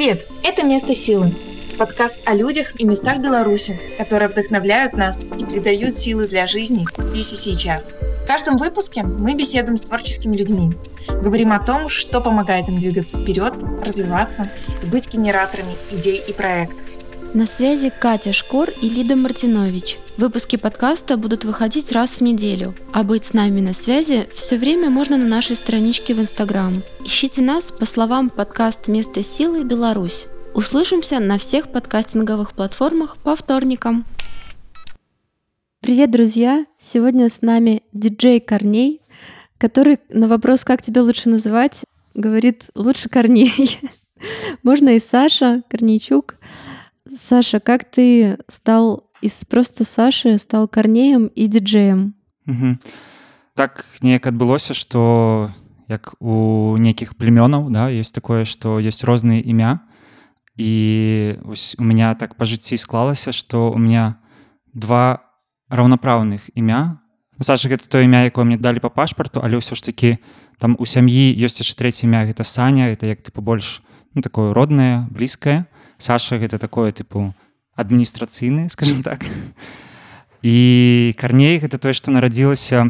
Привет! Это «Место силы» – подкаст о людях и местах Беларуси, которые вдохновляют нас и придают силы для жизни здесь и сейчас. В каждом выпуске мы беседуем с творческими людьми, говорим о том, что помогает им двигаться вперед, развиваться и быть генераторами идей и проектов. На связи Катя Шкор и Лида Мартинович. Выпуски подкаста будут выходить раз в неделю, а быть с нами на связи все время можно на нашей страничке в Инстаграм. Ищите нас по словам подкаст «Место силы Беларусь». Услышимся на всех подкастинговых платформах по вторникам. Привет, друзья! Сегодня с нами диджей Корней, который на вопрос, как тебя лучше называть, говорит «лучше Корней». Можно и Саша Корнейчук. Саша, как ты стал из просто Саши стал Корнеем і диджеем? Угу. Так неяк адбылося, што як у нейкіх племёнаў да, ёсць такое, што ёсць розныя імя. І у меня так па жыцці склалася, што у меня два раўнапраўных імя. Саша гэта то імя, якое мне далі па пашпарту, але ўсё ж такі там у сям'і ёсць яшчэ трэцяе імя гэта Саня, это як ты побольш ну, такое роднае, блізкае. Саша гэта такое тыпу адміністрацыйны скажем так. І карней гэта тое што нарадзілася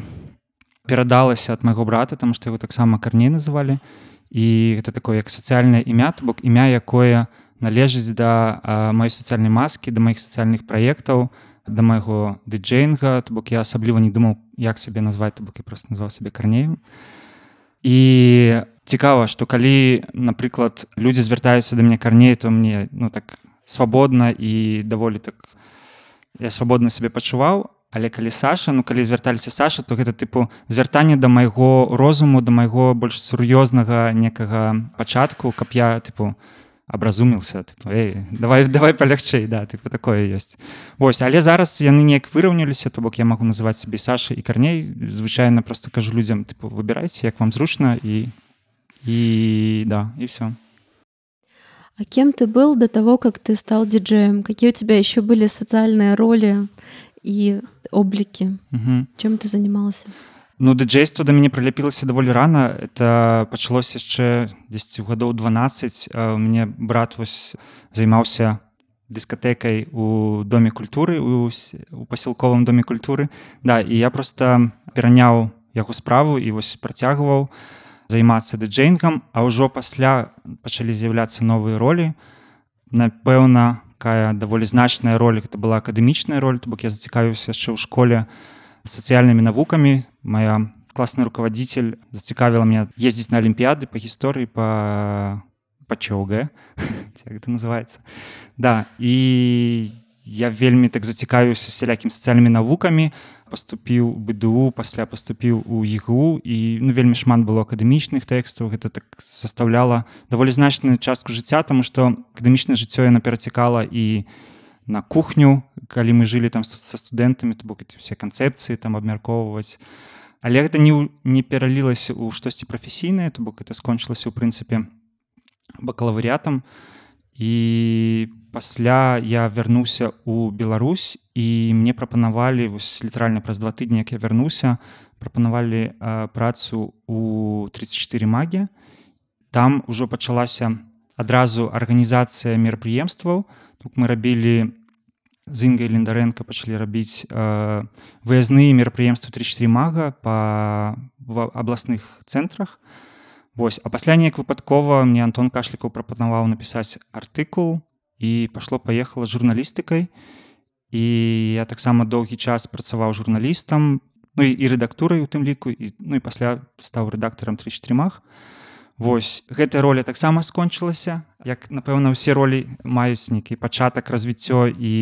перадалася ад майго брата там што яго таксама карней называлі. І гэта такое як сацыяльнае імя то бок імя якое належыць да маёй сацыяльнай маскі да маіх сацыяльных праектаў да майго дыджейнга то бок я асабліва не думаў як сябе назваць то бок я просто назваў сабе карнеем. І цікава што калі напрыклад людзі звяртаюцца да мяне карней то мне ну так свабодна і даволі так я свабодна сабе пачуваў. Але калі Саша ну калі звярталіся Саша то гэта тыпу звяртанне да майго розуму да майго больш сур'ёзнага некага пачатку каб я тыпу абразумілся давай давай палягчэй да тыпу такое ёсць. Вось але зараз яны неяк выраўняліся то бок я магу называць сабе Саша і карней. Звычайна просто кажу людзям тыпу выбірайце як вам зручна і и да, и все. А кем ты был до того, как ты стал диджеем? Какие у тебя еще были социальные роли и облики? Угу. Чем ты занимался? Ну, дыджейство да мяне прыляпілася даволі рана это пачалося яшчэ 10 гадоў 12 у мяне брат вось займаўся дыскатэкай у доме культуры у, у пасілковым доме культуры да і я просто пераняў яго справу і вось працягваў займацца дыджейнгам а ўжо пасля пачалі з'яўляцца новыя ролі. Напэўна кая даволі значная роль это была акадэмічная роль то бок я зацікавіўся яшчэ ў школе сацыяльнымі навукамі. Моя класны руководитель зацікавіла мне ездзіць на алімпіяды по гісторыі по пачоўга это называется да і я вельмі так зацікавіўся сялякім сацыяльнымі навукамі паступіў бДУ пасля паступіў у ігу і ну вельмі шмат было акадэмічных тэкстаў. Гэта так састаўляла даволі значную частку жыцця тому что акадэмічнае жыццё яна перацікала і на кухню калі мы жылі там са студэнтамі то бок все канцэпцыі там абмяркоўваць. Але гэта не не пералілася ў штосьці прафесійнае то бок это скончылася ў прынцыпе бакалаварятам і пасля я вярнуўся у Беларусь і мне прапанавалі вось літаральна праз два тыдні як я вярнуўся прапанавалі працу у 34 магі. Там ужо пачалася адразу арганізацыя мерапрыемстваў. Тут мы рабілі з інгай лендарэнка пачалі рабіць э, выязныя мерапрыемствы 34 мага па абласных цэнтрах. Вось а пасля неяк выпадкова мне Антон кашлікаў прапанаваў напісаць артыкул і пашло паехала журналістыкай і я таксама доўгі час працаваў журналістам ну і, і рэдактурай у тым ліку і ну і пасля стаў рэдактарам тры-чатырмах Вось гэтая роля таксама скончылася. Як напэўна ўсе ролі маюць нейкі пачатак развіццё і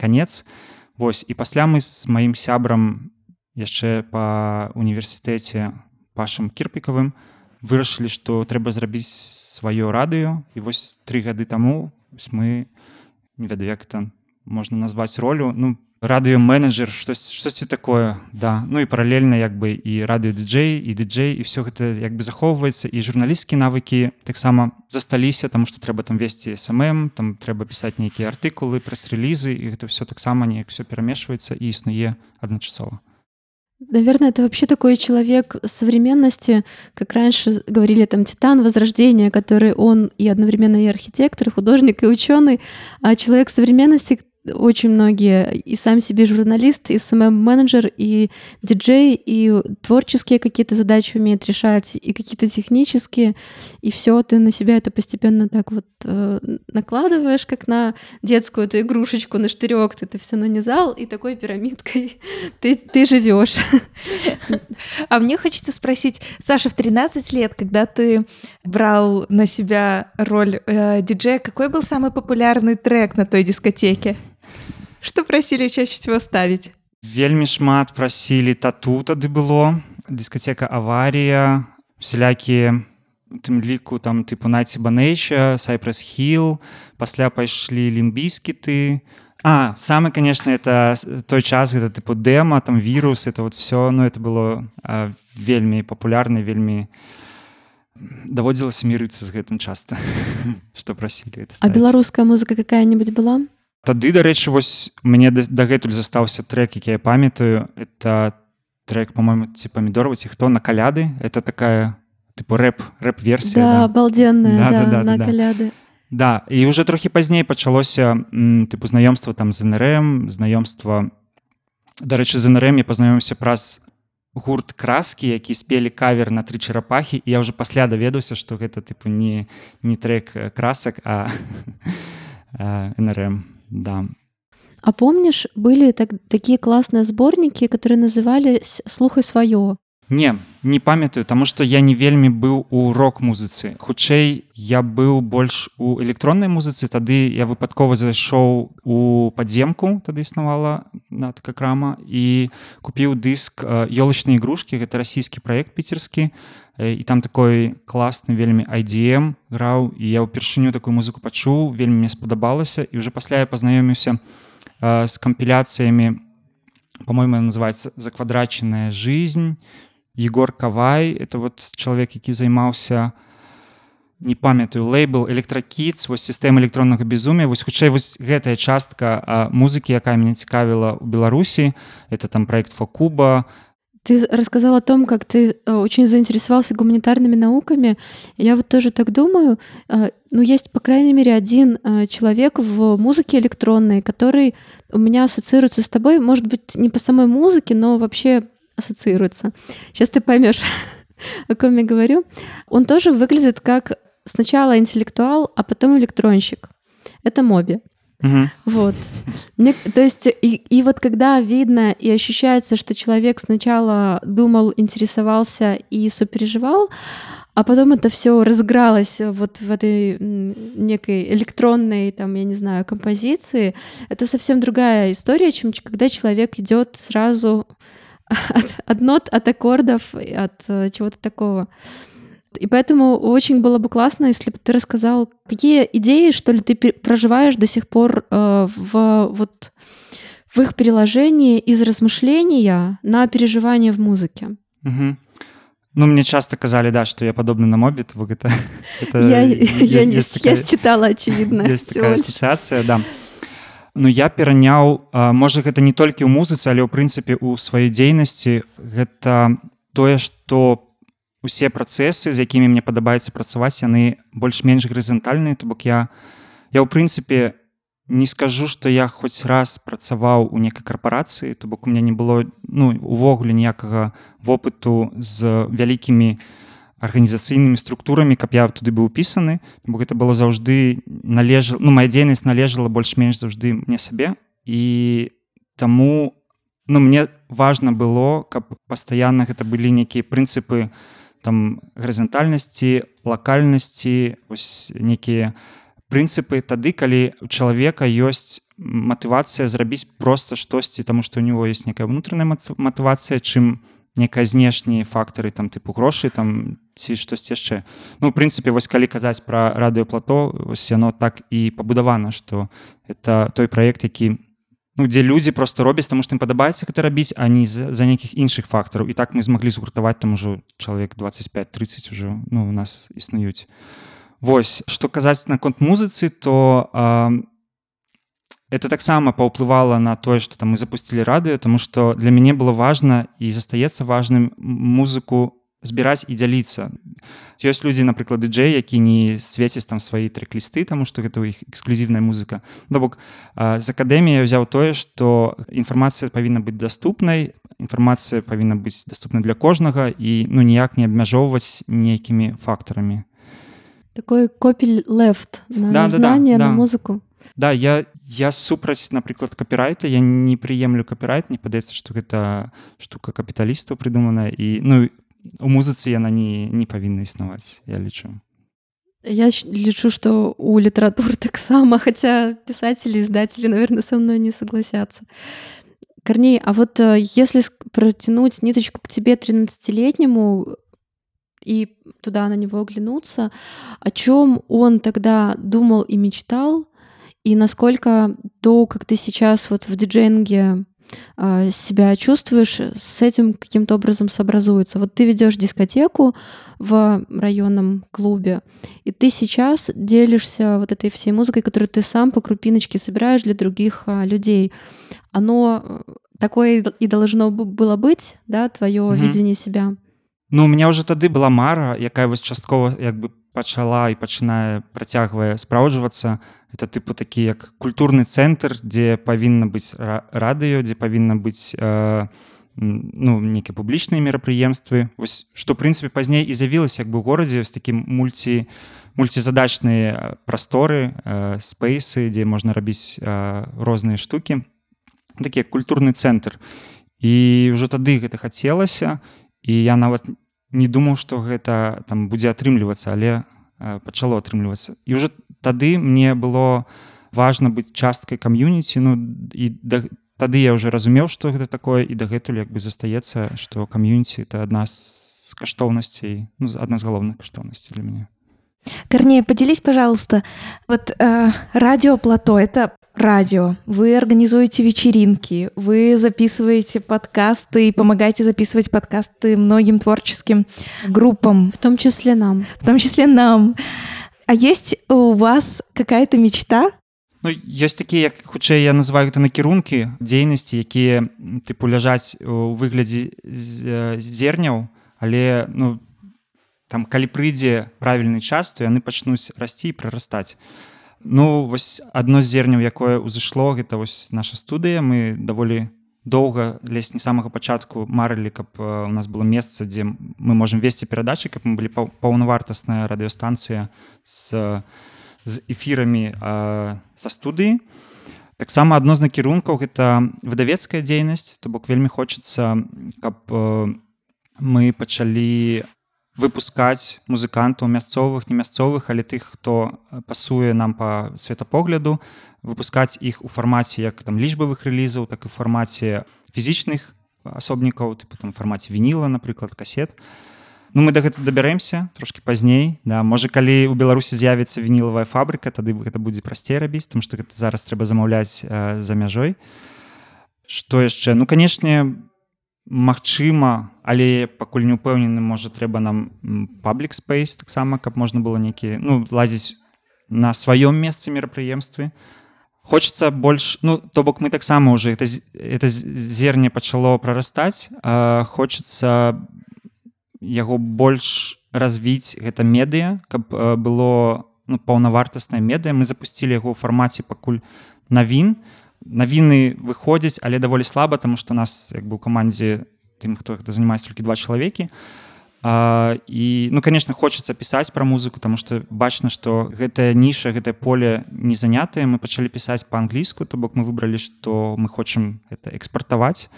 канец. Вось і пасля мы з маім сябрам яшчэ па універсітэце пашам кірпікавым вырашылі што трэба зрабіць сваё радыё. І вось тры гады таму мы не ведаю як это можна назваць ролю ну радыёменеджер штось штосьці такое да. Ну і паралельна як бы і радыё дыджэй і дыджэй і все гэта як бы захоўваецца і журналісцкія навыкі таксама засталіся тому что трэба там весці самым там трэба пісаць нейкія артыкулы прэс-релізы і гэта все таксама неяк все перамешваецца і існуе адначасова Наверное, это вообще такой человек современности, как раньше говорили, там, титан возрождения, который он и одновременно и архитектор, и художник, и ученый, а человек современности, очень многие, и сам себе журналист, и СММ-менеджер, и диджей, и творческие какие-то задачи умеет решать, и какие-то технические, и все ты на себя это постепенно так вот э, накладываешь, как на детскую эту игрушечку, на штырек, ты это все нанизал, и такой пирамидкой ты, ты живешь. А мне хочется спросить, Саша, в 13 лет, когда ты брал на себя роль э, диджея, какой был самый популярный трек на той дискотеке? Что просили чаще всего ставить? Вельмі шмат прасілі тату тады было дыскацека аварія усялякія тым ліку там тыпу найці банейча сайпресс хил пасля пайшлі лімбійскі ты а самый конечно это той час гэта тыпу дэма там вірус это вот все ну это было а, вельмі папулярна вельмі даводзілася мірыцца з гэтым часта что прасілі а беларуская музыка какая-нибудь была тады дарэчы вось мне дагэтуль застаўся трек які я памятаю. Это трек по-моему ці памідорова ці хто на каляды. Это такая тыпу рэп рэп версія да, да. обалденная да, да, да, да, да, каляды. Да і уже трохі пазней пачалося тыпу знаёмства там з нрм знаёмства дарэчы з нрм я пазнаёмся праз гурт краскі які спелі кавер на тры чарапахі я уже пасля даведаўся что гэта тыпу не не трек красак а нрм да. А помнишь были так такие классные сборники которые назывались слухай сваё Не, не памятаю, таму што я не вельмі быў у рок-музыцы. Хутчэй я быў больш у электроннай музыцы, тады я выпадкова зайшоў у падземку, тады існавала на така крама і купіў дыск ёлачнай ігрушкі, гэта расійскі праект піцерскі. І там такой класны вельмі IDM граў і я ўпершыню такую музыку пачуў, вельмі мне спадабалася і ўжо пасля я пазнаёміўся з кампіляцыямі, по-моему, называется заквадрачаная жизнь Егор Кавай это вот чалавек які займаўся не памятаю лейбл электракіц вось сістэма электроннага безумия. Вось хутчэй вось гэтая частка музыкі якая мяне цікавіла у беларусі это там проект фокуба ты рассказал о том как ты э, очень заинтересовался гуманитарными науками. Я вот тоже так думаю. Э, ну есть по крайней мере один э, человек в музыке электронной который у меня ассоциируется с тобой. Может быть не по самой музыке но вообще ассоциируется. Сейчас ты поймешь, о ком я говорю. Он тоже выглядит как сначала интеллектуал, а потом электронщик. Это Моби. Угу. Вот. Мне, то есть, и, и вот когда видно и ощущается, что человек сначала думал, интересовался и сопереживал, а потом это все разыгралось вот в этой некой электронной, там, я не знаю, композиции, это совсем другая история, чем когда человек идет сразу от, от нот, от аккордов, от э, чего-то такого. И поэтому очень было бы классно, если бы ты рассказал, какие идеи, что ли, ты проживаешь до сих пор э, в вот в их переложении из размышления на переживание в музыке. Угу. Ну, мне часто казали, да, что я подобна на Мобит. Это, это я, есть, я, не, есть такая, я считала, очевидно. Есть такая ассоциация, да. Ну я пераняў можа гэта не толькі ў музыцы але ў прынцыпе у сваёй дзейнасці. Гэта тое што усе працэсы з якімі мне падабаецца працаваць яны больш-менш гарызантальныя то бок я я ў прынцыпе не скажу што я хоць раз працаваў у некай карпорацыі то бок у меня не было ну увогуле ніякага вопыту з вялікімі арганізацыйнымі структурамі каб я туды быў упісаны бо гэта было заўжды належа ну моя дзейнасць належала больш-менш заўжды мне сабе і таму ну мне важна было каб пастаянна гэта былі нейкія прынцыпы там гарызантальнасці лакальнасці ось некія прынцыпы тады калі у чалавека ёсць матывацыя зрабіць просто штосьці таму што у него есть некая внутренняя матывацыя чым некая знешнія фактары там тыпу грошы там ці штось яшчэ. Ну прынцыпе вось калі казаць пра радыёплато вось яно так і пабудавана что это той проект які ну дзе людзі просто робяць таму што ім падабаецца гэта рабіць а не за нейкіх іншых фактараў. І так мы змаглі згуртаваць там ужо чалавек 25-30 уже ну у нас існуюць. Вось што казаць наконт музыцы то а, это таксама паўплывала на тое что там мы запустили радыё тому что для мяне было важно і застаецца важным музыку збіраць і дзяліцца ёсць людзі напрыклад дыджэй які не свеціць там свае трек-лісты тому что гэта ў іх эксклюзіўная музыка. Да бок з акадэмія ўзяў тое что інфармацыя павінна быць доступнай інфармацыя павінна быць доступна для кожнага і ну ніяк не абмяжоўваць нейкімі фактарамі такой копель лефт на да, знание да, да, на да. музыку. Да я я супраць напрыклад капірайта я не прыемлю капірайт не падаецца што гэта штука капіталістаў прыдуманая і ну у музыцы яна не не павінна існаваць я лічу я лічу что у літаратур таксама хотя писатели издатели наверное со мной не согласятся корней а вот э, если протянуть ниточку к тебе 13-летнему и туда на него оглянуться о чем он тогда думал и мечтал и насколько то как ты сейчас вот в диджейнге а, себя чувствуешь, с этим каким-то образом сообразуется. Вот ты ведешь дискотеку в районном клубе, и ты сейчас делишься вот этой всей музыкой, которую ты сам по крупиночке собираешь для других людей. Оно э, такое и должно было быть, да, твое mm-hmm. видение себя. Ну, у меня уже тады была мара, якая вось часткова як бы пачала і пачынае працягвае спраўджвацца это тыпу такі як культурны цэнтр дзе павінна быць радыё дзе павінна быць э, ну нейкія публічныя мерапрыемствы што прынцыпе пазней і з'явілася як бы горадзе з такім мульці мульцізадачныя прасторы э, спейсы дзе можна рабіць э, розныя штукі такі культурны цэнтр і ўжо тады гэта хацелася і я нават не думаў што гэта там будзе атрымлівацца але э, пачало атрымлівацца і уже тады мне было важно быць часткай кам'юніці ну і да, тады я уже разумеў что гэта такое і дагэтуль як бы застаецца что кам'юніці это адна з каштоўнасцей ну, адна з галоўных каштоўнасцей для мяне Корнея, поделись, пожалуйста, вот э, радиоплато это радио, вы организуете вечеринки, вы записываете подкасты и помогаете записывать подкасты многим творческим группам. В том числе нам. В том числе нам. А есть у вас какая-то мечта? Ну, ёсць такія як хутчэй я называю гэта накірункі дзейнасці якія тыпу ляжаць у выглядзе зерняў але ну там калі прыйдзе правільны час то яны пачнуць расці і прарастаць Ну вось адно з зерняў якое ўзышло гэта вось наша студыя мы даволі доўга лезь не самага пачатку марылі каб у нас было месца дзе мы можемм весці перадачы каб мы былі паўнавартасная радыёстанцыя з з эфірамі са студыі таксама адно з накірункаў гэта выдавецкая дзейнасць то бок вельмі хочацца каб мы пачалі выпускаць музыкантаў мясцовых не мясцовых але тых хто пасуе нам по светапогляду выпускаць іх у фармаце як там лічбавых рэлізаў так і фармаце фізічных асобнікаў ты потом фармаце вініла напрыклад касет. Ну мы да гэта дабяремся трошки пазней да. Можа калі у беларусі з'явіцца вінілавая фабрыка тады гэта будзе прасцей рабіць там што гэта зараз трэба замаўляць э, за мяжой. Что яшчэ? Ну канешне Магчыма, але пакуль не ўпэўнены можа трэба нам паблік спейс таксама каб можна было нейкі ну лазіць на сваём месцы мерапрыемствы. Хочется больш ну то бок мы таксама уже это это зерне пачало прарастаць хочется яго больш развіць гэта медыа каб было ну, паўнавартасная медыа мы запустили яго ў фармаце пакуль навін то навіны выходзяць але даволі слаба тому что нас як бы у камандзе тым хто гэта занимаецца толькі два чалавекі. І ну конечно хочется пісаць про музыку тому что бачна что гэтая ніша гэтае поле не занятае мы пачалі пісаць по-англійску то бок мы выбралі что мы хочам это экспартаваць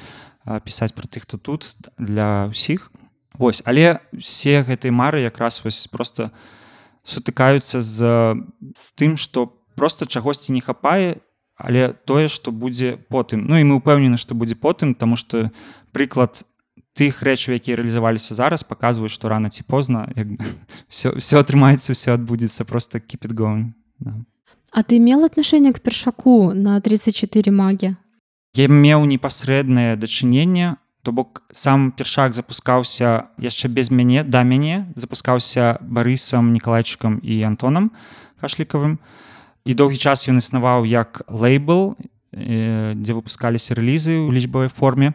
пісаць про тых хто тут для ўсіх. Вось але все гэтыя мары якраз вось просто сутыкаюцца з, з тым что просто чагосьці не хапае але тое што будзе потым. Ну і мы ўпэўнены што будзе потым тому что прыклад тых рэчаў якія рэалізаваліся зараз паказваюць што рана ці позна все все атрымаецца все адбудзецца просто кіпет go да. А ты мел отношение к першаку на 34 магі? Я меў непасрэднае дачыненне то бок сам першак запускаўся яшчэ без мяне да мяне запускаўся барысам николайчыкам і антонам кашлікавым і доўгі час ён існаваў як лейбл дзе выпускаліся рэлізы ў лічбавай форме.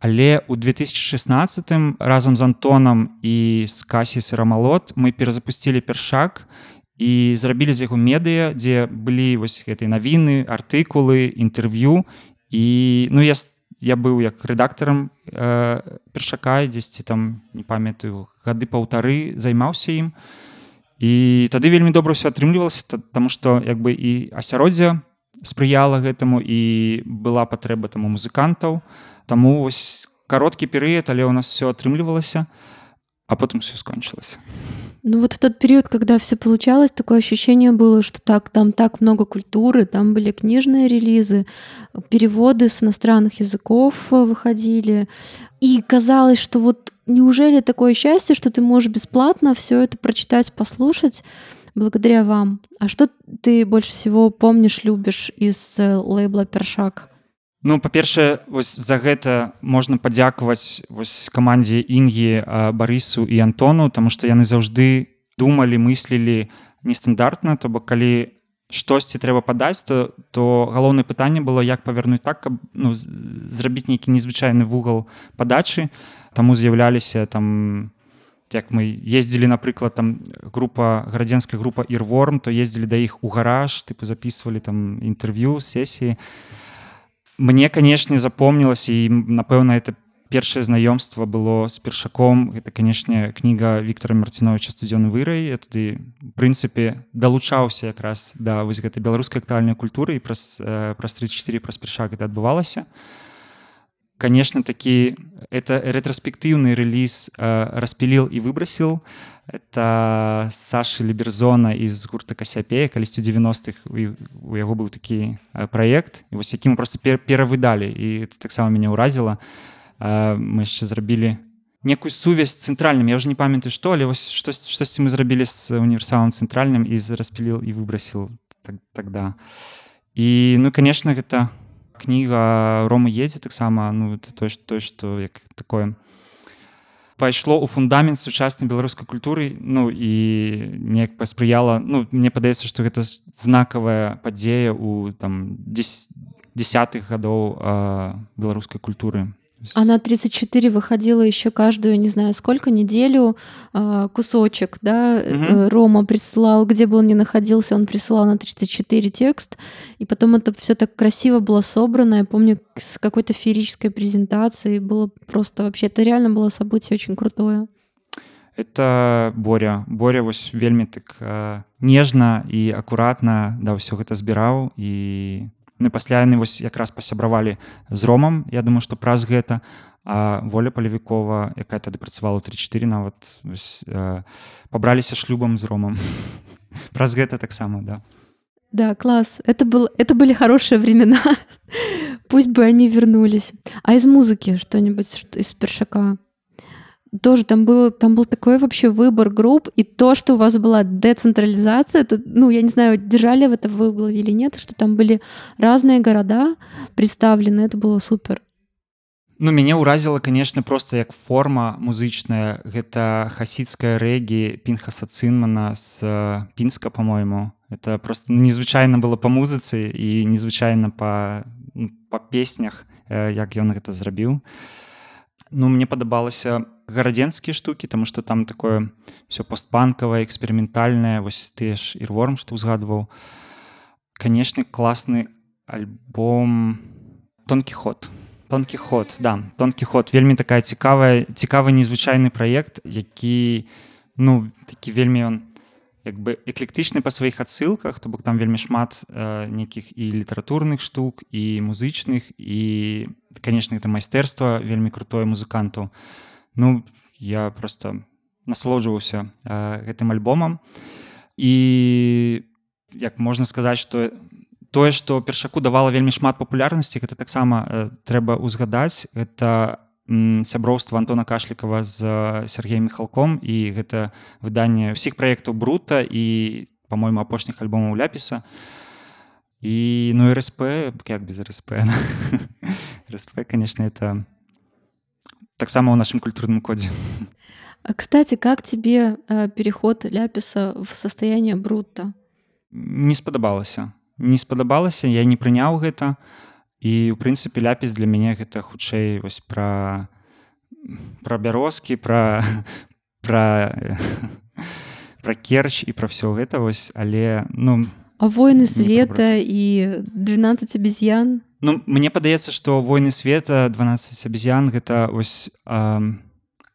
Але ў 2016 разам з антонам і з касі сырамалот мы перазапусцілі першак і зрабілі з яго медыа дзе былі вось гэтай навіны артыкулы інтэрв'ю. І ну я я быў як рэдактарам э, першака дзесьці там не памятаю гады паўтары займаўся ім і тады вельмі добра ўсё атрымлівалася таму што як бы і асяроддзе спрыяла гэтаму і была патрэба таму музыкантаў. Таму вось кароткі перыяд але ў нас все атрымлівалася а потым все скончылася ну вот в тот период когда все получалось такое ощущение было что так там так много культуры там были книжные релизы переводы с иностранных языков выходили и казалось что вот неужели такое счастье что ты можешь бесплатно все это прочитать послушать благодаря вам. А что ты больше всего помнишь, любишь из э, лейбла Першак? Ну па-першае за гэта можна падзякаваць камандзе інгі барысу і антону тому што яны заўжды думалі мыслілі нестандартна. То бок калі штосьці трэба падаць то то галоўнае пытанне было як павярнуць так каб ну, зрабіць нейкі незвычайны вугал падачы. Таму з'яўляліся там як мы ездзілі напрыклад там група градзенская група ірворм то ездзілі да іх у гараж тыпу записывалі там інтэрв'ю сесіі мне канешне запомнілася і напэўна это першае знаёмства было з першаком. Гэта канешне кніга Віктора марціновича студзёны вырай тады прынцыпе далучаўся якраз да вось гэтай беларускай актуальнай культуры і праз праз 34 праз першак это адбывалася конечно таки это ретроспективный релиз э, распилил и выбросил это саши либерзона из гурта касяпея калісцю 90-х у яго быў такі э, проект. Вось які мы просто пер перавыдалі і таксама меня ўразіла э, мы яшчэ зрабілі некую сувязь цэнтральным я уже не памятаю что але вось штось штосьці мы зрабілі з універсалам цэнтральным і распіліл і выбросил так, тогда. І ну конечно гэта у кніга рома едзе таксама ну то той что як такое пайшло у фундамент сучаснай беларускай культуры ну і неяк паспрыяла ну мне падаецца что гэта знакавая падзея у там десятых гадоў беларускай культуры Она 34 выходила еще каждую, не знаю, сколько, неделю э, кусочек, да, угу. Рома присылал, где бы он ни находился, он присылал на 34 текст, и потом это все так красиво было собрано, я помню, с какой-то феерической презентацией, было просто вообще, это реально было событие очень крутое. Это Боря. Боря вось вельмі так э, нежна і акуратна да ўсё гэта збіраў і Ну пасля яны вось якраз пасябравалі з ромам Я думаю што праз гэта а воля палевікова якая тады працавала 34 нават вось, э, пабраліся шлюбам з ромам праз гэта таксама да. Да класс. Это был это были хорошие времена. Пусть бы они вернулись. А из музыки что-нибудь из першака тоже там было там был такой вообще выбор групп и то что у вас была децентрализация это ну я не знаю держали в это в голове или нет что там были разные города представлены это было супер. Ну мяне ўразіла конечно просто як форма музычная. Гэта хасідская рэгі пінхаса цынмана з э, пінска по-мойму это просто ну, незвычайна было по музыцы і незвычайна по ну, по песнях. Э, як ён гэта зрабіў ну мне падабалася по гарадзенскія штукі тому что там такое все постбанкавае эксперыментальнае вось ты ж ірворм што ўзгадваў канешне класны альбом тонкі ход тонкі ход да тонкі ход вельмі такая цікавая цікавы незвычайны праект які ну такі вельмі ён як бы эклектычны па сваіх адсылках то бок там вельмі шмат э, нейкіх і літаратурных штук і музычных і канешне это майстэрства вельмі крутое музыканту. то ну я просто насолоджваўся э, гэтым альбомам. І як можна сказаць что тое что першаку давала вельмі шмат папулярнасці гэта таксама э, трэба узгадаць это сяброўства антона кашлікава з сергеем михалком і гэта выданне ўсіх праектаў брута і по-мойму апошніх альбомаў ляпіса і ну рсп як без рсп рсп конечно это таксама ў нашым культурным кодзе кстати как тебе э, переход ляпіса в состояние брута не спадабалася не спадабалася я не прыняў гэта. І у прынцыпе ляпіс для мяне гэта хутчэй вось пра пра бярозкі пра пра пра керч і пра ўсё гэта вось але ну а войны света і 12 абезьян Ну мне падаецца што войны света 12 абезьян гэта вось а,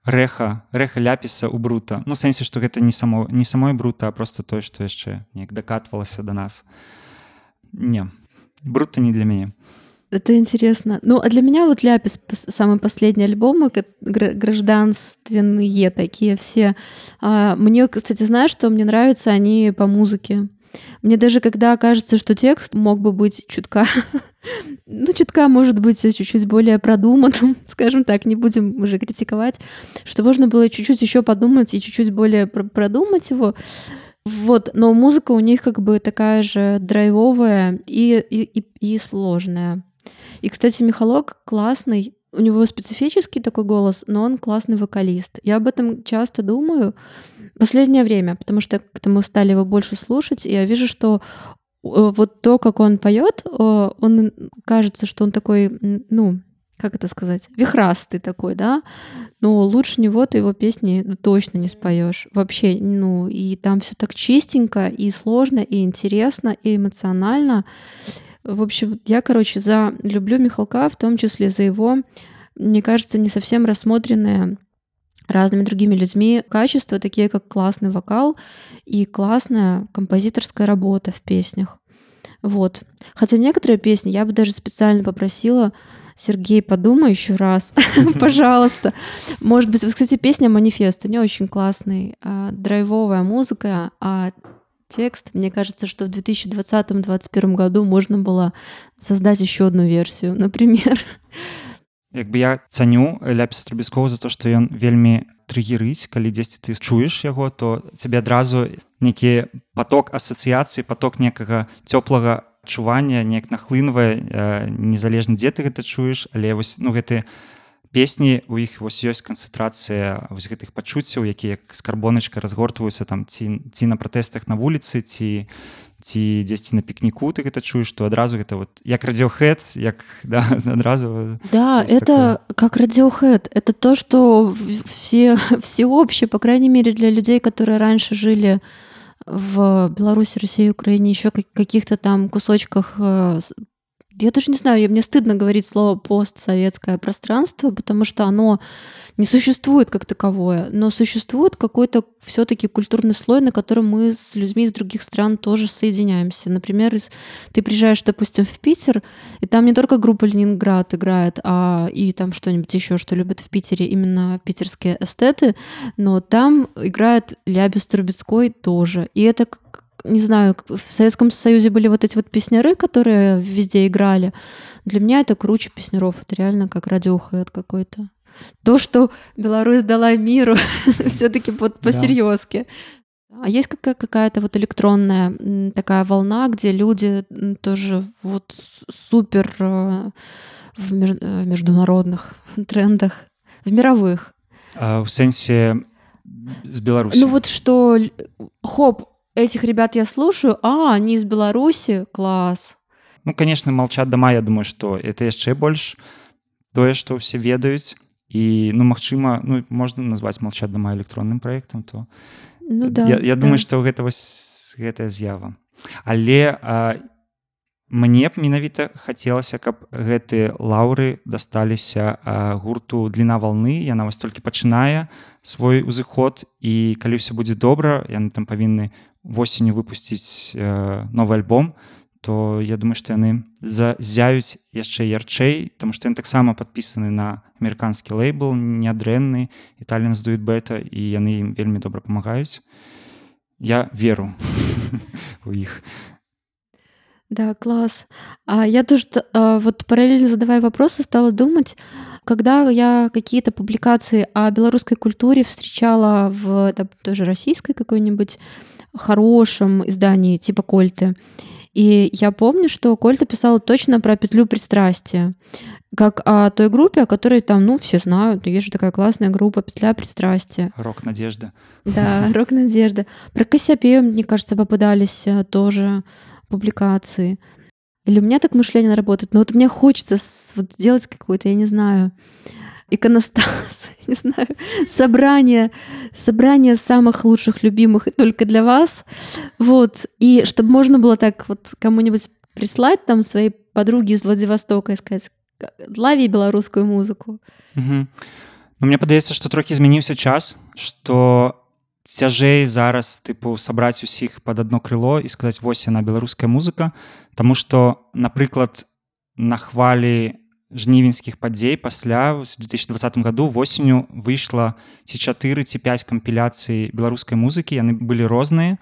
рэха рэха ляпіса у брута. Ну сэнсе што гэта не само не самой брута а просто тое што яшчэ неяк дакатвалася до да нас. Не брута не для мяне это интересно. Ну а для меня вот ляпис самый последний альбом гражданственные такие все. А, мне кстати знаешь что мне нравится? Они по музыке мне даже когда кажется, что текст мог бы быть чутка, ну, чутка может быть чуть-чуть более продуманным, скажем так, не будем уже критиковать, что можно было чуть-чуть еще подумать и чуть-чуть более продумать его. Вот, но музыка у них как бы такая же драйвовая и, и, и, и сложная. И, кстати, Михалок классный, у него специфический такой голос, но он классный вокалист. Я об этом часто думаю, последнее время, потому что как-то стали его больше слушать, и я вижу, что э, вот то, как он поет, э, он кажется, что он такой, ну, как это сказать, вихрастый такой, да, но лучше него ты его песни точно не споешь. Вообще, ну, и там все так чистенько, и сложно, и интересно, и эмоционально. В общем, я, короче, за люблю Михалка, в том числе за его, мне кажется, не совсем рассмотренное разными другими людьми качества, такие как классный вокал и классная композиторская работа в песнях. Вот. Хотя некоторые песни я бы даже специально попросила Сергей, подумай еще раз, пожалуйста. Может быть, кстати, песня «Манифест», у нее очень классный, а, драйвовая музыка, а текст, мне кажется, что в 2020-2021 году можно было создать еще одну версию, например. Як бы я цаню ляпіс трубіскоў за то што ён вельмі трыгерыць калі дзесьці ты чуеш яго то цябе адразу нейкі поток асацыяцыі поток некага цёплага адчування неяк нахлынвае незалежна дзе ты гэта чуеш але вось ну гэты песні у іх вось ёсць канцэнтрацыя вось гэтых пачуццяў якія як скарбоначка разгортваюцца там ці ці на пратэстах на вуліцы ці ці дзесьці на пікніку ты гэта чуеш што адразу гэта вот як радиохэд як да, адразу да это такое. как радиохэд это то что все всеобще по крайней мере для людей которые раньше жили в беларуси россии украине еще каких-то там кусочках э, я даже не знаю, мне стыдно говорить слово постсоветское пространство, потому что оно не существует как таковое, но существует какой-то все-таки культурный слой, на котором мы с людьми из других стран тоже соединяемся. Например, ты приезжаешь, допустим, в Питер, и там не только группа Ленинград играет, а и там что-нибудь еще, что любят в Питере именно питерские эстеты, но там играет Лябис Трубецкой тоже. И это не знаю, в Советском Союзе были вот эти вот песняры, которые везде играли. Для меня это круче песняров. Это реально как радиохэд какой-то. То, что Беларусь дала миру, все-таки вот посерьезки. А есть какая- какая-то вот электронная такая волна, где люди тоже вот супер э, в э, международных трендах, в мировых. А, в сенсе с Беларуси. Ну вот что, хоп, этих ребят я слушаю, а, они из Беларуси, класс. Ну, конечно, молчат дома, я думаю, что это яшчэ больш тое, што ўсе ведаюць і ну магчыма ну можна назваць молчат дома электронным проектам то ну, да, я, я да. думаю что гэта вось гэтая з'ява. Але а, мне б менавіта хацелася каб гэтыя лаўры дасталіся гурту длина волны яна вось толькі пачынае свой узыход. І калі ўсё будзе добра яны там павінны восенню выпусціць э, новы альбом то я думаю што яны зазяюць яшчэ ярчэй там што ён таксама падпісаны на амерыканскі лейбл нядрэнны італін здуюць бета і яны ім вельмі добра памагаюць я веру у іх да класс. А я тоже а, вот параллельно задавая вопросы стала думать когда я какие-то публикации о белорусской культуре встречала в там, тоже российской какой-нибудь хорошем издании типа Кольты. И я помню, что Кольта писала точно про петлю пристрастия как о той группе, о которой там, ну, все знают, есть же такая классная группа «Петля пристрастия». Рок надежда. Да, рок надежда. Про Кассиопею, мне кажется, попадались э, тоже публикации. Или у меня так мышление работает, но вот мне хочется вот сделать какой-то, я не знаю, иконостас, не знаю, собрание, собрание самых лучших, любимых и только для вас. Вот. И чтобы можно было так вот кому-нибудь прислать там своей подруге из Владивостока и сказать, лаві беларускую музыку ну, мне падаецца что трохі змяніўся час что цяжэй зараз тыпу сабраць усіх под одно крыло і сказаць вось яна беларуская музыка Таму что напрыклад на хвалі жнівеньскіх падзей пасля в 2020 году восенню выйшла ці 4 ці 5 кампіляцый беларускай музыкі яны былі розныя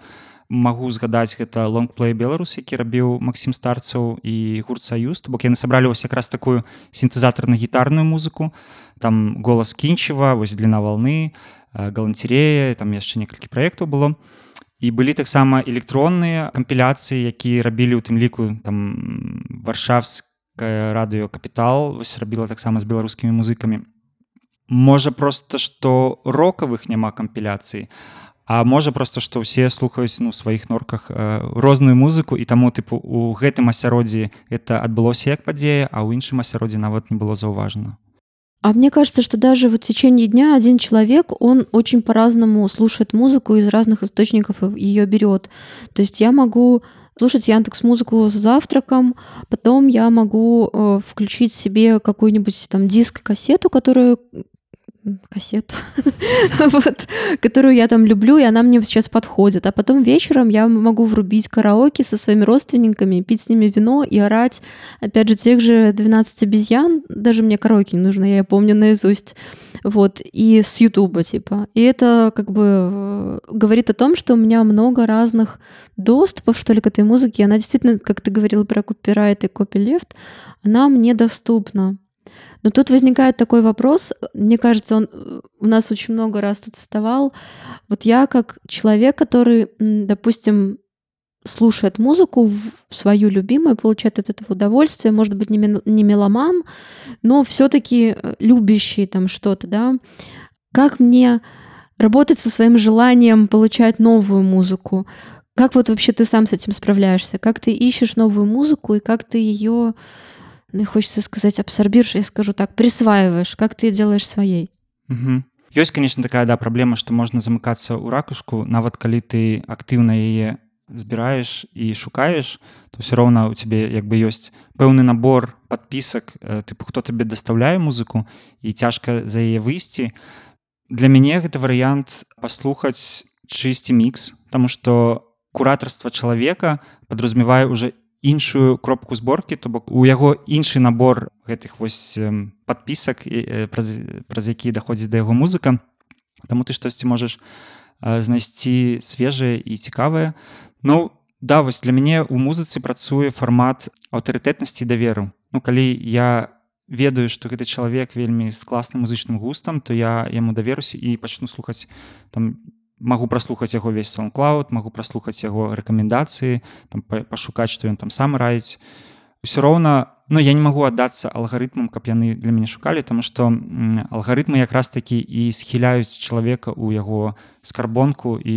магу згадаць гэта лонгплей беларус які рабіў Масім старцаў і гурт саюз бок яны сабралі вось якраз такую сінтэзатарна-гітарную музыку. Там голас кінчева вось длина волны галанцерея там яшчэ некалькі праектаў было. І былі таксама электронныя кампіляцыі якія рабілі ў тым ліку там варшавская радыё капітал вось рабіла таксама з беларускімі музыкамі можа просто што рокавых няма кампіляцыі а можа просто што ўсе слухаюць ну сваіх норках э, розную музыку і таму тыпу у гэтым асяроддзі это адбылося як падзея а ў іншым асяроддзе нават не было заўважана А мне кажется, что даже вот в течение дня один человек, он очень по-разному слушает музыку из разных источников ее берет. То есть я могу слушать Яндекс музыку с завтраком, потом я могу э, включить себе какую-нибудь там диск-кассету, которую кассету, вот, которую я там люблю, и она мне сейчас подходит. А потом вечером я могу врубить караоке со своими родственниками, пить с ними вино и орать, опять же, тех же 12 обезьян. Даже мне караоке не нужно, я помню наизусть. Вот, и с Ютуба, типа. И это как бы э, говорит о том, что у меня много разных доступов, что ли, к этой музыке. Она действительно, как ты говорил про копирайт и копилефт, она мне доступна. Но тут возникает такой вопрос, мне кажется, он у нас очень много раз тут вставал. Вот я как человек, который, допустим, слушает музыку свою любимую, получает от этого удовольствие, может быть, не меломан, но все-таки э, любящий там что-то, да. Как мне работать со своим желанием получать новую музыку? Как вот вообще ты сам с этим справляешься? Как ты ищешь новую музыку и как ты ее ну и хочется сказать, абсорбируешь, я скажу так, присваиваешь, как ты делаешь своей. Угу. Ёсць, конечно, такая да праблема, што можна замыкацца ў ракушку, нават калі ты актыўна яе збіраеш і шукаеш, то все роўна у цябе як бы ёсць пэўны набор подпісак, тыпу хто табе дастаўляе музыку і цяжка за яе выйсці. Для мяне гэта варыянт паслухаць чысці мікс, Таму што куратарства чалавека падразумевае уже іншую кропку зборкі то бок у яго іншы набор гэтых вось подпісак праз, праз які даходзіць да яго музыка. Таму ты штосьці можаш знайсці свежае і цікавае. Ну да вось для мяне у музыцы працуе фармат аўтарытэтнасці даверу. Ну калі я ведаю што гэты чалавек вельмі з класным музычным густам то я яму даверуся і пачну слухаць там не магу праслухаць яго весь SoundCloud магу праслухаць яго рэкамендацыі там пашукаць што ён там сам раіць ўсё роўна но я не магу аддацца алгарытмам каб яны для мяне шукалі тому што алгарытмы якраз такі і схіляюць чалавека ў яго скарбонку і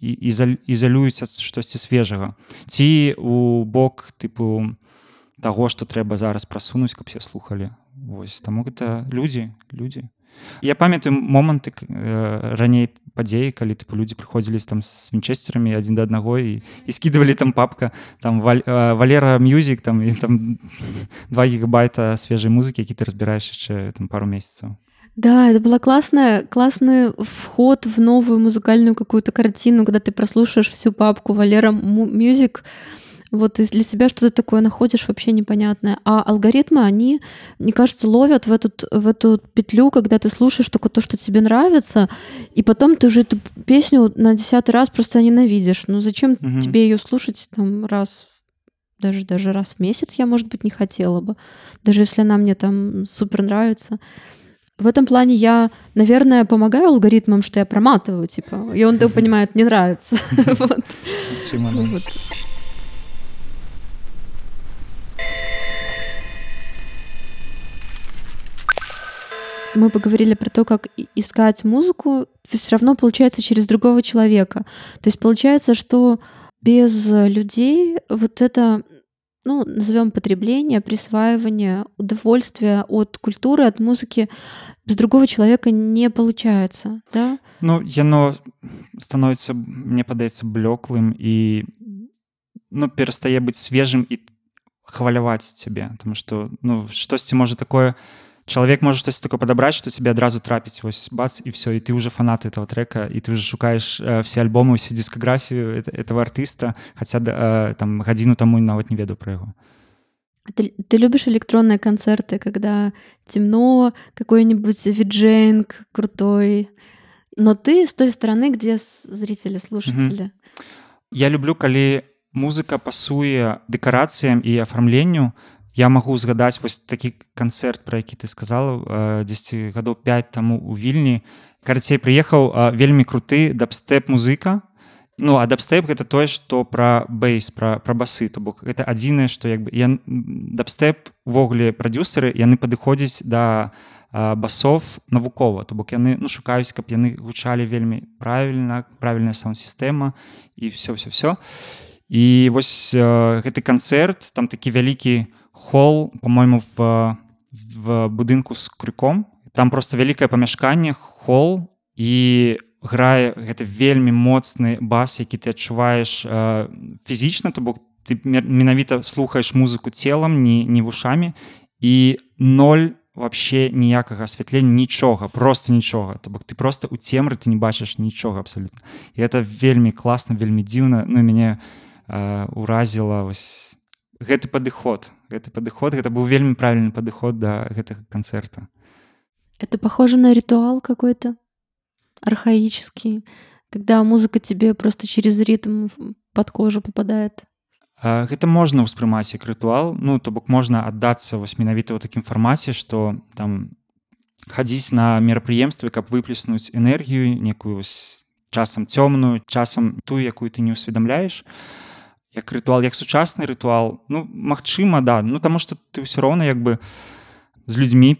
ізалююць ад штосьці свежага ці у бок тыпу таго што трэба зараз прасунуць каб все слухали. Вось таму гэта людзі людзі Я памятаю моманты э, раней падзеі калі тыпу людзі прыходзілі там з вінчестерамі адзін да аднаго і, і скідывалі там папка там валь, э, валера мюзік там і там два гігабайта свежай музыкі які ты разбіраеш яшчэ там пару месяцаў. Да, это была классная, классный вход в новую музыкальную какую-то картину, когда ты прослушаешь всю папку Валера Music, вот и для себя что-то такое находишь вообще непонятное. А алгоритмы, они, мне кажется, ловят в, этот, в эту петлю, когда ты слушаешь только то, что тебе нравится, и потом ты уже эту песню на десятый раз просто ненавидишь. Ну зачем угу. тебе ее слушать там раз даже даже раз в месяц я, может быть, не хотела бы, даже если она мне там супер нравится. В этом плане я, наверное, помогаю алгоритмам, что я проматываю, типа, и он понимает, не нравится. мы поговорили про то, как искать музыку, все равно получается через другого человека. То есть получается, что без людей вот это ну, назовем потребление, присваивание удовольствия от культуры, от музыки без другого человека не получается, да? Ну, яно становится, мне падаецца блеклым і ну, перастае быць свежым і хваляваць цябе, потому что ну, штосьці можа такое, чалавек можа штось такое падабраць што себе адразу трапіць вось бац і все і ты уже фанат этого трека і ты уже шукаеш э, все альбомы все дискаграфію этого артыста хотя э, там гадзіну таму нават не ведаю про яго ты, ты любишь электронные концерты когда темно какой-нибудь виджейнг крутой но ты с той стороны где зрители слушатели mm -hmm. я люблю калі музыка пасуе дэкарацыям і афармленню то Я магу згадаць вось такі канцэрт про які ты сказала 10 гадоў 5 таму у вільні. Карацей прыехаў вельмі круты дабстэп музыка. Ну а дабстэп гэта тое што пра бейс пра пра басы то бок. Это адзінае што як бы я дабстэп увогуле прадюсеры яны падыходзяць да басов навукова. То бок яны ну шукаюць каб яны гучалі вельмі правільна правільная сам-сістэма і все все все і вось гэты канцэрт там такі вялікі у холл по-моему в в будынку с крюком. Там просто вялікае памяшканне холл і грае гэта вельмі моцны бас які ты адчуваеш э, фізічна то бок ты менавіта слухаеш музыку целам не не вушамі і ноль вообще ніякага асвятлення нічога просто нічога. То бок ты просто у цемры ты не бачыш нічога абсолютно. І это вельмі класна вельмі дзіўна ну мяне э, уразіла вось гэты падыход гэты падыход гэта быў вельмі правільны падыход да гэтага канцэрта. Это похоже на ритуал какой-то архаический когда музыка тебе просто через ритм под кожу попадает. Гэта можна ўспрымаць як рытуал ну то бок можна аддацца вось менавіта ў такім фармаце что там хадзіць на мерапрыемстве каб выплеснуць энергію некую часам цёмную часам тую якую ты не ўсведамляеш. а як рытуал як сучасны рытуал ну Мачыма да. Ну таму что ты ўсё роўна як бы з людзьмі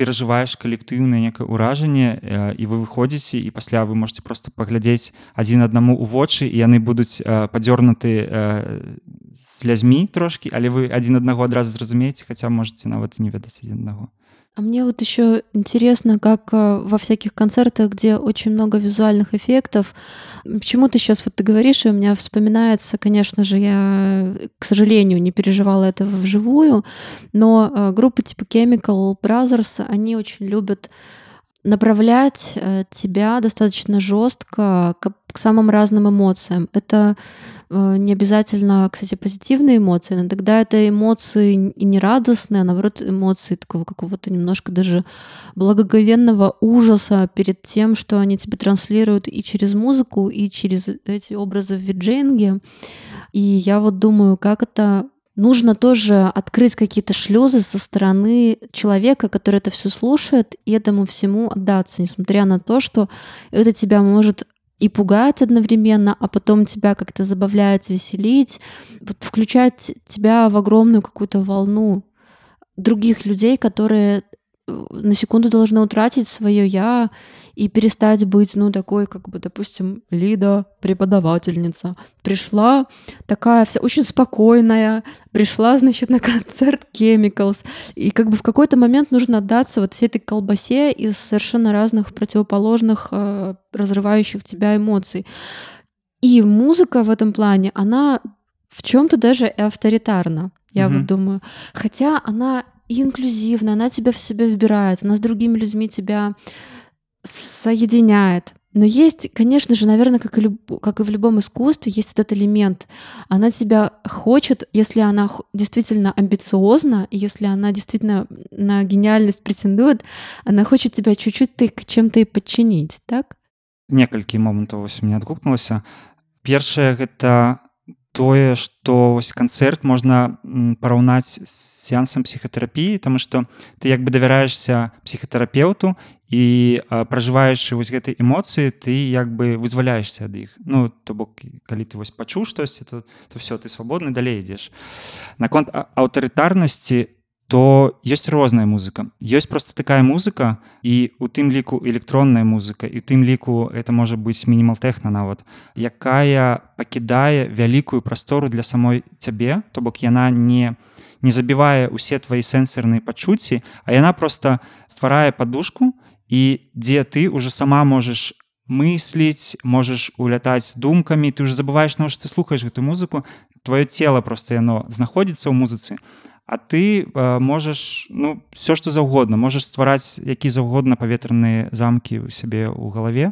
перажываеш калектыўнае некае ўражанне э, і вы выходзіце і пасля вы можете просто паглядзець адзін аднаму ў вочы і яны будуць э, падзёрнуты э, слязьмі трошки але вы адзін аднаго адразу зразумееце хаця можете нават не ведаць адзін аднаго А мне вот еще интересно, как э, во всяких концертах, где очень много визуальных эффектов, почему ты сейчас вот ты говоришь, и у меня вспоминается, конечно же, я, к сожалению, не переживала этого вживую, но э, группы типа Chemical Brothers, они очень любят направлять э, тебя достаточно жестко к, к самым разным эмоциям. Это Э, не обязательно, кстати, позитивные эмоции, но тогда это эмоции и не радостные, а наоборот эмоции такого какого-то немножко даже благоговенного ужаса перед тем, что они тебе транслируют и через музыку, и через эти образы в виджейнге. И я вот думаю, как это нужно тоже открыть какие-то шлюзы со стороны человека, который это все слушает, и этому всему отдаться, несмотря на то, что это тебя может и пугать одновременно, а потом тебя как-то забавлять, веселить, вот включать тебя в огромную какую-то волну других людей, которые на секунду должны утратить свое я и перестать быть, ну, такой, как бы, допустим, Лида, преподавательница, пришла такая вся очень спокойная, пришла, значит, на концерт Chemicals, и как бы в какой-то момент нужно отдаться вот всей этой колбасе из совершенно разных противоположных, э, разрывающих тебя эмоций. И музыка в этом плане, она в чем-то даже авторитарна, я mm-hmm. вот думаю. Хотя она и инклюзивно, она тебя в себя выбирает, она с другими людьми тебя соединяет. Но есть, конечно же, наверное, как и, люб... как и в любом искусстве, есть этот элемент. Она тебя хочет, если она действительно амбициозна, если она действительно на гениальность претендует, она хочет тебя чуть-чуть ты чем-то и подчинить, так? Некалькі момантаў вось мне адгукнулася. Першае гэта тое что вось канцэрт можна параўнаць з сеансам псіхатэрапіі тому что ты як бы давяраешься псіхатэрапеўту і пражываючы вось гэтай эмоцыі ты як бы вызваляешься ад іх. Ну то бок калі ты вось пачуў штосьці то то все ты свабодны далей ідзеш. Наконт аўтарытарнасці то ёсць розная музыка. Ёсць просто такая музыка і у тым ліку электронная музыка і тым ліку это можа быць мінімал тэхна нават якая пакідае вялікую прастору для самой цябе то бок яна не не забівае усе твои сэнсорныя пачуцці а яна просто стварае подушку і дзе ты уже сама можешь мысліць можешь улятаць думкамі ты уже забываешь на ты слухаешь гэту музыку твоё тело просто яно знаходзіцца ў музыцы а ты э, можаш ну все что заўгодна. Можаш ствараць які заўгодна паветраныя замкі ў сябе ў галаве.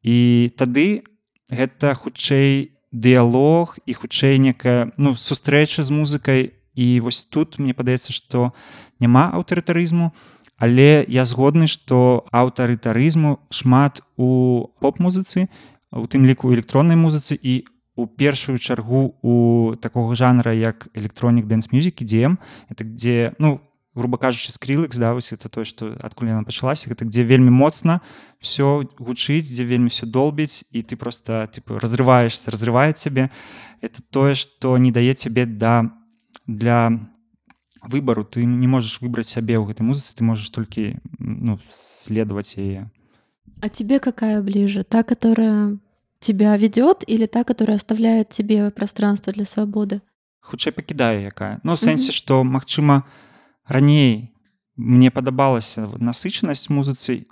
І тады гэта хутчэй дыялог і хутчэй некая ну сустрэча з музыкай. І вось тут мне падаецца што няма аўтарытарызму але я згодны што аўтарытарызму шмат у поп-музыцы у тым ліку электроннай музыцы. І у першую чаргу у такого жанра як электронік дэнс мюзікі дзем это где ну грубо кажучы скрылых здаўся это то что адкуль яна пачалася гэта где вельмі моцна все гучыць дзе вельмі все долбіць і ты просто типа разрываешься разрывает цябе это тое что не дае цябе да для выбару ты не можешь выбраць сябе ў гэтай музыцы ты можешь толькі ну следовать яе а тебе какая ближе? Та которая тебя ведет или та которая оставляет тебе пространство для свободы? Хутчэй пакідае якая ну сэнсе что Мачыма раней мне падабалася насычанасць музыцы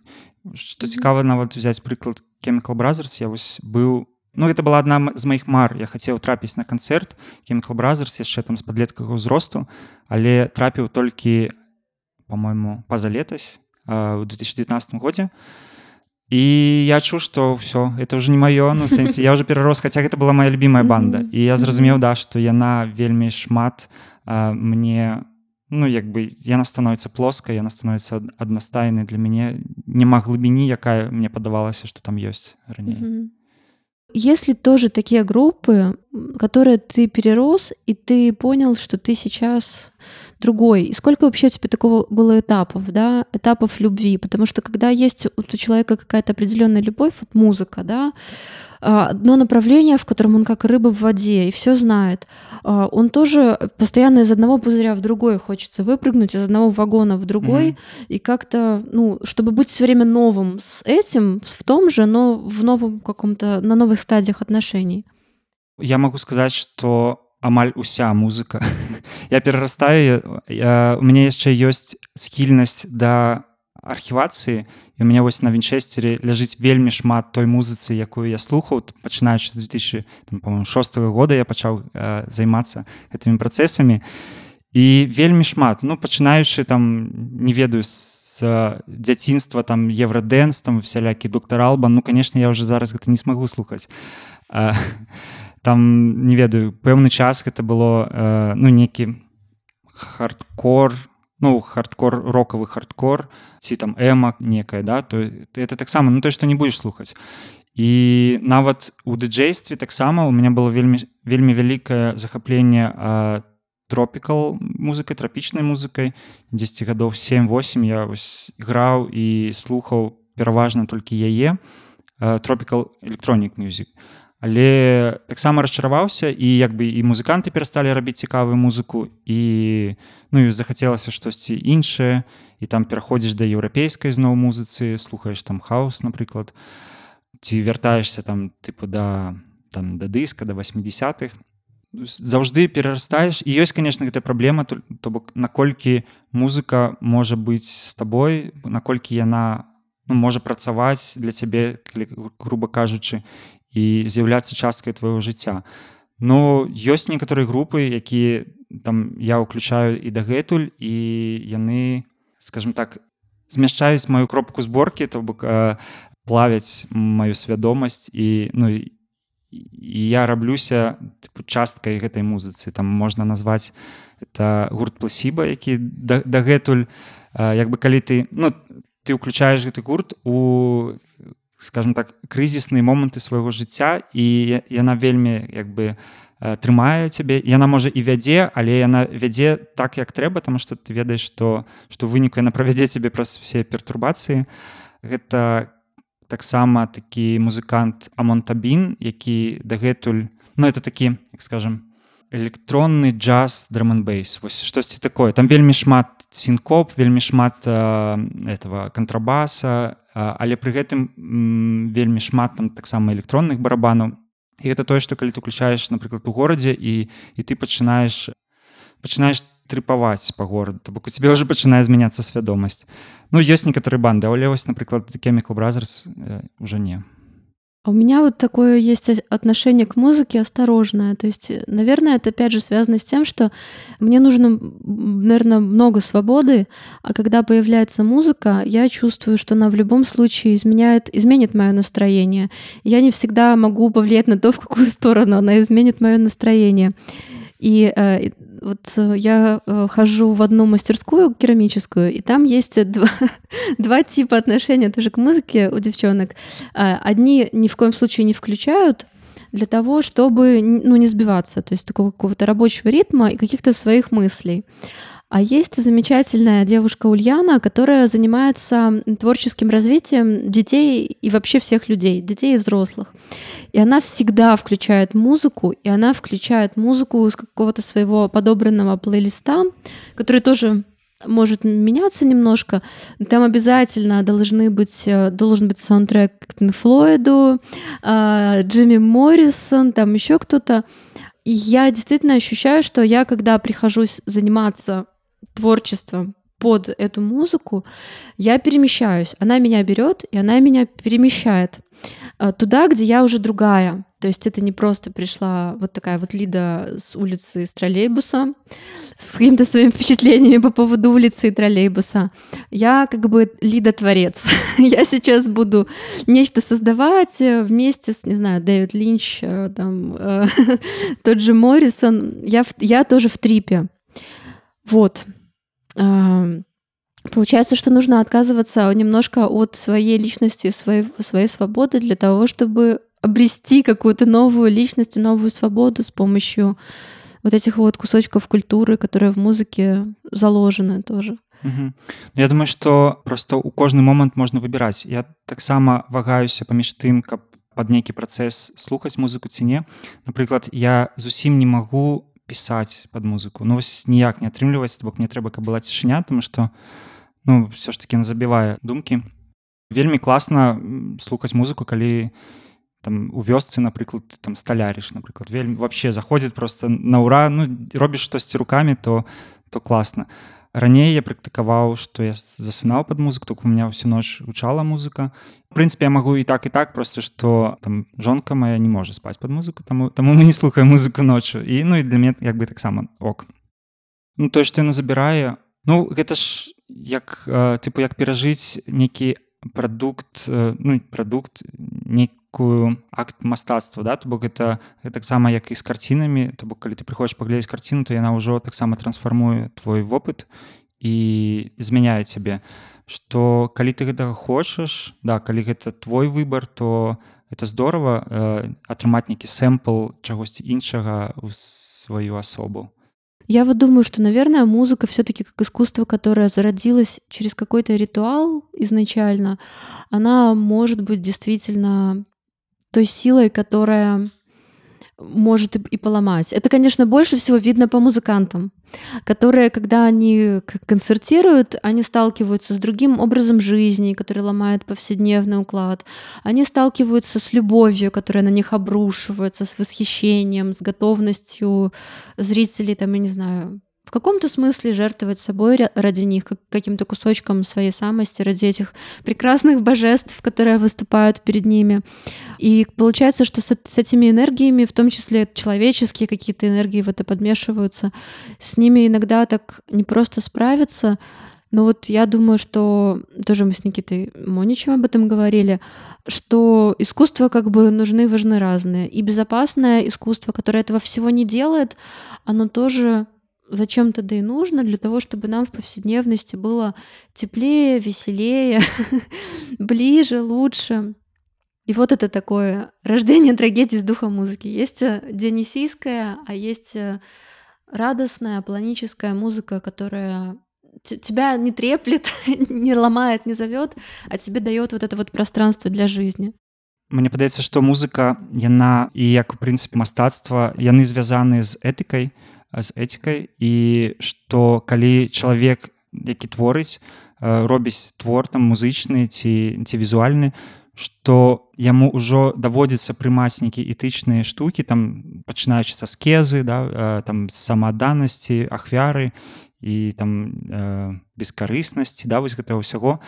что цікава нават взять прыклад chemical brothers я вось быў Ну, это была одна з моих мар. Я хацеў трапіць на канцэрт chemical brothers яшчэ там з падлеткага ўзросту але трапіў толькі по-моему поза летась у 2019 годзе і я чу что все это уже не маё ну сэнсе я уже перарос хаця гэта была моя любимая банда. І я зразумеў да что яна вельмі шмат а, мне ну як бы яна становится плоскай яна становится аднастайнай для мяне няма глыбіні якая мне падавалася что там ёсць раней mm -hmm. Если тоже такие группы, которые ты перерос, и ты понял, что ты сейчас другой. И сколько вообще у тебя такого было этапов, да, этапов любви? Потому что когда есть у человека какая-то определенная любовь, вот музыка, да, а, одно направление, в котором он как рыба в воде и все знает. А, он тоже постоянно из одного пузыря в другой хочется выпрыгнуть, из одного вагона в другой, mm-hmm. и как-то, ну, чтобы быть все время новым с этим, в том же, но в новом каком-то, на новых стадиях отношений. Я могу сказать, что амаль уся музыка я перарастаю у меня яшчэ ёсць схільнасць да архівацыі і у меня вось на вінчестере ляжыць вельмі шмат той музыцы якую я слухаў пачынаючы з 2006 года я пачаў э, займацца гэтымі працэсамі і вельмі шмат. Ну пачынаючы там не ведаю з дзяцінства там еврадэнс там всялякі доктор алба. Ну конечно я уже зараз гэта не смогу слухаць а, там не ведаю пэўны час гэта было э, ну некі хардкор ну хардкор рокавы хардкор ці там эма некая да то это таксама ну то что не будешь слухаць. І нават у дыджействе таксама у меня было вельмі вельмі вялікае захапленне тропікал музыкай трапічнай музыкай. 10 гадоў 7-8 я вось граў і слухаў пераважна толькі яе тропікал электронік мюзік але таксама расчараваўся і як бы і музыканты перасталі рабіць цікавую музыку і ну і захацелася штосьці іншае. І там пераходзіш да еўрапейскай зноў музыцы слухаеш там хаос напрыклад ці вяртаешься там тыпу да там да дыска да 80-х заўжды перарастаеш і ёсць конечно гэта праблема то, то бок наколькі музыка можа быць з табой наколькі яна ну, можа працаваць для цябе грубо кажучы і з'яўляцца часткай твайго жыцця. Ну ёсць некаторыя групы, якія там я ўключаю і дагэтуль і яны скажем так змяшчаюць маю кропку зборкі, то бок плавяць маю свядомасць і ну, і я раблюся тыпу, часткай гэтай музыцы там можна назваць это гурт пласіба, які дагэтуль да як бы калі ты ну, ты ўключаеш гэты гурт у скажем так крызісныя моманты свайго жыцця і яна вельмі як бы трымае цябе яна можа і вядзе але яна вядзе так як трэба тому что ты ведаеш што што выніку яна правядзе цябе праз все пертурбацыі гэта таксама такі музыкант амонтабін які дагэтуль ну это такі як скажем электронны джаз драманбейс вось штосьці такое. Там вельмі шмат сінкоп вельмі шмат э, этого контрабаса э, але пры гэтым вельмі шмат там таксама электронных барабанаў. І гэта тое што калі ты уключаеш напрыклад у горадзе і і ты пачынаеш пачынаеш трыпаваць па гораду то бок у тебе ўжо пачынае змяняцца свядомасць. Ну ёсць некаторыя банды але вось напрыклад chemical brothers э, уже не у меня вот такое есть отношение к музыке осторожное. То есть, наверное, это опять же связано с тем, что мне нужно, наверное, много свободы, а когда появляется музыка, я чувствую, что она в любом случае изменяет, изменит мое настроение. Я не всегда могу повлиять на то, в какую сторону она изменит мое настроение. И э, вот э, я э, хожу в одну мастерскую керамическую, и там есть два, два типа отношения тоже к музыке у девчонок. А, одни ни в коем случае не включают для того, чтобы ну, не сбиваться, то есть такого какого-то рабочего ритма и каких-то своих мыслей. А есть замечательная девушка Ульяна, которая занимается творческим развитием детей и вообще всех людей, детей и взрослых. И она всегда включает музыку, и она включает музыку из какого-то своего подобранного плейлиста, который тоже может меняться немножко. Там обязательно должны быть, э, должен быть саундтрек к Флойду, а, Джимми Моррисон, там еще кто-то. Я действительно ощущаю, что я, когда прихожу заниматься творчеством под эту музыку, я перемещаюсь. Она меня берет, и она меня перемещает э, туда, где я уже другая. То есть это не просто пришла вот такая вот Лида с улицы с троллейбуса с какими-то своими впечатлениями по поводу улицы и троллейбуса. Я как бы Лида-творец. я сейчас буду нечто создавать э, вместе с, не знаю, Дэвид Линч, э, там, тот же Моррисон. Я, я тоже в трипе. Вот. Получается, что нужно отказываться немножко от своей личности, своей, своей свободы для того, чтобы обрести какую-то новую личность и новую свободу с помощью вот этих вот кусочков культуры, которые в музыке заложены тоже. Угу. Я думаю, што просто у кожны момант можна выбіраць. Я таксама вагаюся паміж тым, каб пад нейкі працэс слухаць музыку ці не. Напрыклад, я зусім не магу пісаць под музыку. Ну вось ніяк не атрымліваць бок мне трэба каб была цішыня тому что ну все ж таки на забівае думкі вельмі класна слухаць музыку калі там у вёсцы напрыклад там сталярыш напрыклад вельмі вообще заходзіць просто на ура ну робіш штосьці руками то то класна раней я практыкаваў што я засынаў под музыку только у меня всю ноч гучала музыка. Прынцыпе я магу і так і так просто что там жонка моя не можа спаць под музыку таму таму мы не слухаем музыку ноччу. І ну і для меня як бы таксама ок. Ну то што яна забірае. Ну гэта ж як э, тыпу як перажыць некі прадукт э, ну прадукт некую акт мастацтва да то бок это таксама як і з карцінамі то бок калі ты прыходзіш паглядзець карціну то яна ўжо таксама трансфармуе твой вопыт і змяняе цябе што калі ты гэтага хочаш да калі гэта твой выбар то это здорово э, атрымаць нейкі сэмпл чагосьці іншага ў сваю асобу Я вот думаю, что, наверное, музыка все-таки как искусство, которое зародилось через какой-то ритуал изначально, она может быть действительно той силой, которая может и, поломать. Это, конечно, больше всего видно по музыкантам, которые, когда они концертируют, они сталкиваются с другим образом жизни, который ломает повседневный уклад. Они сталкиваются с любовью, которая на них обрушивается, с восхищением, с готовностью зрителей, там, я не знаю, в каком-то смысле жертвовать собой ради них, как каким-то кусочком своей самости, ради этих прекрасных божеств, которые выступают перед ними. И получается, что с, с этими энергиями, в том числе человеческие какие-то энергии в это подмешиваются, с ними иногда так не просто справиться, но вот я думаю, что тоже мы с Никитой Моничем об этом говорили, что искусства как бы нужны, важны разные. И безопасное искусство, которое этого всего не делает, оно тоже зачем тогда и нужно для того, чтобы нам в повседневности было теплее, веселее, ближе, лучше. И вот это такое рождение трагедии с духом музыки. Есть э, дионисийская, а есть э, радостная, планическая музыка, которая тебя не треплет, не ломает, не зовет, а тебе дает вот это вот пространство для жизни. Мне падаецца што музыка яна і як у прынцыпе мастацтва яны звязаны з этыкай з этикай і што калі чалавек які творыць робіць твор там музычны ці ці візуальны што яму ўжо даводзіцца прымаць нейкія этычныя штукі там пачынаючы са скезы да там самаданасці ахвяры і там э, бескарыснасці да вось гэтага ўсяго.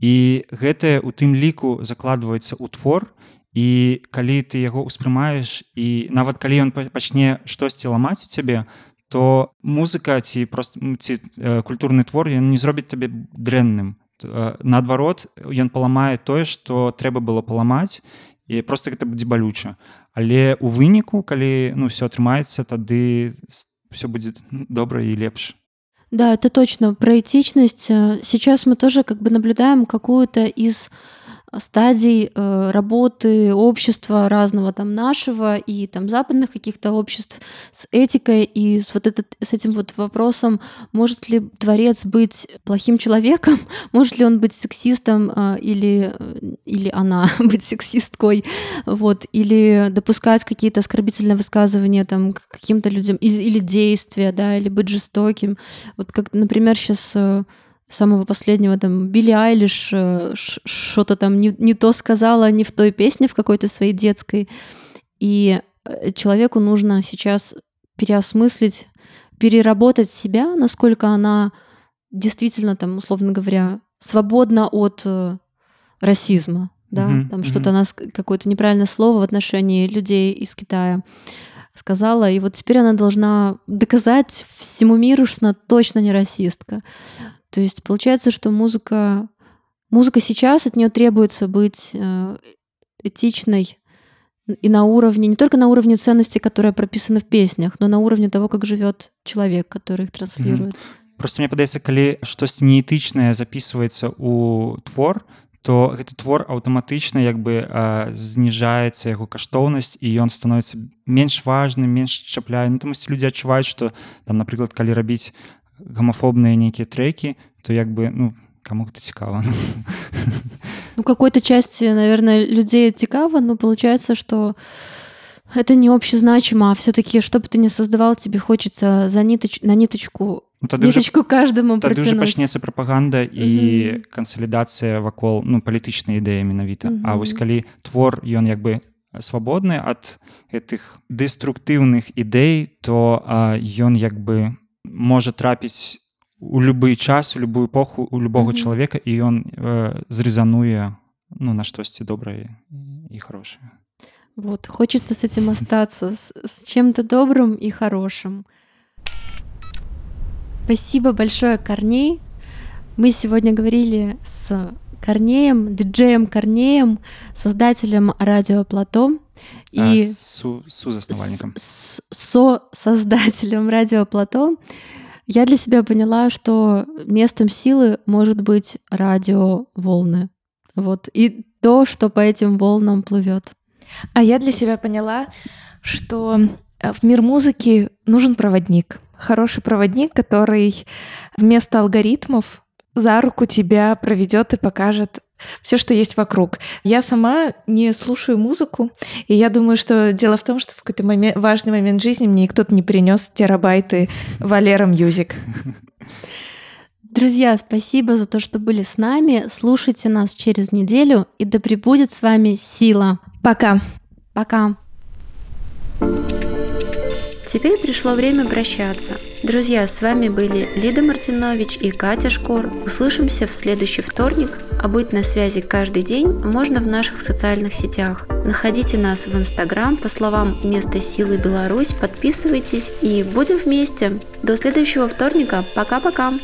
І гэтае у тым ліку закладваецца ў твор і калі ты яго ўспрымаеш і нават калі ён пачне штосьці ламаць у цябе то музыка ці просто ці э, культурны твор ён не зробіць табе дрэнным. Э, наадварот ён паламае тое што трэба было паламаць і просто гэта будзе балюча. Але у выніку калі ну все атрымаецца тады все будет добра і лепш. Да, это точно. Про этичность. Э, сейчас мы тоже как бы наблюдаем какую-то из стадий э, работы общества разного там нашего и там западных каких-то обществ с этикой и с вот этот с этим вот вопросом может ли творец быть плохим человеком может ли он быть сексистом э, или или она быть сексисткой вот или допускать какие-то оскорбительные высказывания там к каким-то людям или, или действия да или быть жестоким. Вот как например сейчас э, самого последнего, там, Билли Айлиш э, что-то там не, не то сказала, не в той песне, в какой-то своей детской. И э, человеку нужно сейчас переосмыслить, переработать себя, насколько она действительно, там, условно говоря, свободна от э, расизма, да, mm-hmm. там mm-hmm. что-то она какое-то неправильное слово в отношении людей из Китая сказала, и вот теперь она должна доказать всему миру, что она точно не расистка. То есть получается, что музыка, музыка сейчас от нее требуется быть э, этичной и на уровне, не только на уровне ценностей, которые прописаны в песнях, но на уровне того, как живет человек, который их транслирует. Mm-hmm. Просто мне падаецца калі штосьці неэтычнае записывается у твор то гэты твор аўтаматычна як бы зніжаецца яго каштоўнасць і ён становіцца менш важным менш чапляе ну, тамусь людзі адчуваюць што там напрыклад калі рабіць гомофобные нейкія треки то як бы ну кому это цікава ну какой-то части наверное людей цікава но получается что это не общезначимо а все-таки чтобы ты не создавал тебе хочется за ниточ на ниточку ну, ниточку уже, каждому уже пачнецца прапаганда і кансалідацыя вакол ну палітычнай ідэі менавіта А вось калі твор ён як бы свабодны ад гэтых дэструктыўных ідэй то ён як бы можа трапіць у любы час у любую эпоху у любого mm -hmm. чалавека і ён э, зрезануе ну на штосьці добрае і хорошее вот хочется с этим остаться с, с чем-то добрым и хорошим спасибо большое корней мы сегодня говорили с корнеем диджеем корнеем создателем радио плато и а, су, сузасновальником. Со создателем радио Плато я для себя поняла, что местом силы может быть радио волны. Вот. И то, что по этим волнам плывет. А я для себя поняла, что э, в мир музыки нужен проводник. Хороший проводник, который вместо алгоритмов за руку тебя проведет и покажет все, что есть вокруг. Я сама не слушаю музыку, и я думаю, что дело в том, что в какой-то момент, важный момент жизни мне кто-то не принес терабайты Валера Мьюзик. Друзья, спасибо за то, что были с нами. Слушайте нас через неделю, и да пребудет с вами сила. Пока. Пока. Теперь пришло время прощаться. Друзья, с вами были Лида Мартинович и Катя Шкор. Услышимся в следующий вторник, а быть на связи каждый день можно в наших социальных сетях. Находите нас в Инстаграм по словам «Место силы Беларусь», подписывайтесь и будем вместе. До следующего вторника. Пока-пока!